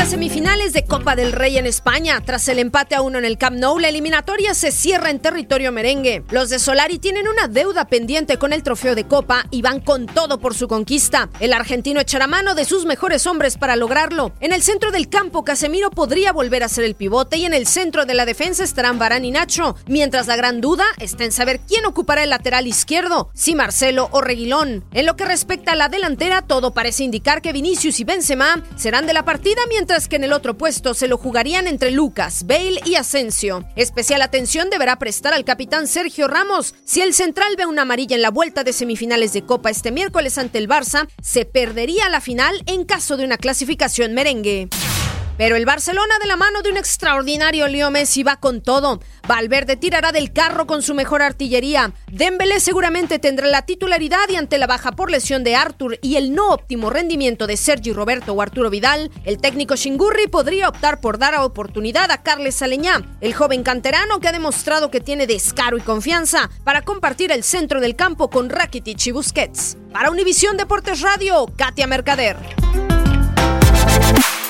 las semifinales de Copa del Rey en España. Tras el empate a uno en el Camp Nou, la eliminatoria se cierra en territorio merengue. Los de Solari tienen una deuda pendiente con el trofeo de Copa y van con todo por su conquista. El argentino echará mano de sus mejores hombres para lograrlo. En el centro del campo, Casemiro podría volver a ser el pivote y en el centro de la defensa estarán Varane y Nacho. Mientras la gran duda está en saber quién ocupará el lateral izquierdo, si Marcelo o Reguilón. En lo que respecta a la delantera, todo parece indicar que Vinicius y Benzema serán de la partida, mientras que en el otro puesto se lo jugarían entre Lucas, Bale y Asensio. Especial atención deberá prestar al capitán Sergio Ramos. Si el central ve una amarilla en la vuelta de semifinales de Copa este miércoles ante el Barça, se perdería la final en caso de una clasificación merengue. Pero el Barcelona de la mano de un extraordinario Leo Messi va con todo. Valverde tirará del carro con su mejor artillería. Dembélé seguramente tendrá la titularidad y ante la baja por lesión de Arthur y el no óptimo rendimiento de Sergi Roberto o Arturo Vidal, el técnico Shingurri podría optar por dar oportunidad a Carles Aleñá, el joven canterano que ha demostrado que tiene descaro y confianza para compartir el centro del campo con Rakitic y Busquets. Para Univisión Deportes Radio, Katia Mercader.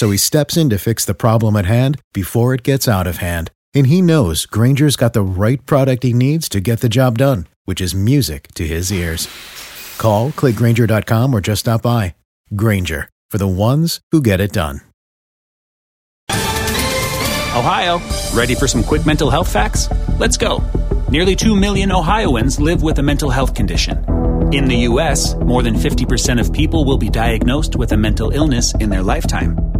So he steps in to fix the problem at hand before it gets out of hand. And he knows Granger's got the right product he needs to get the job done, which is music to his ears. Call, clickgranger.com, or just stop by. Granger, for the ones who get it done. Ohio, ready for some quick mental health facts? Let's go. Nearly 2 million Ohioans live with a mental health condition. In the U.S., more than 50% of people will be diagnosed with a mental illness in their lifetime.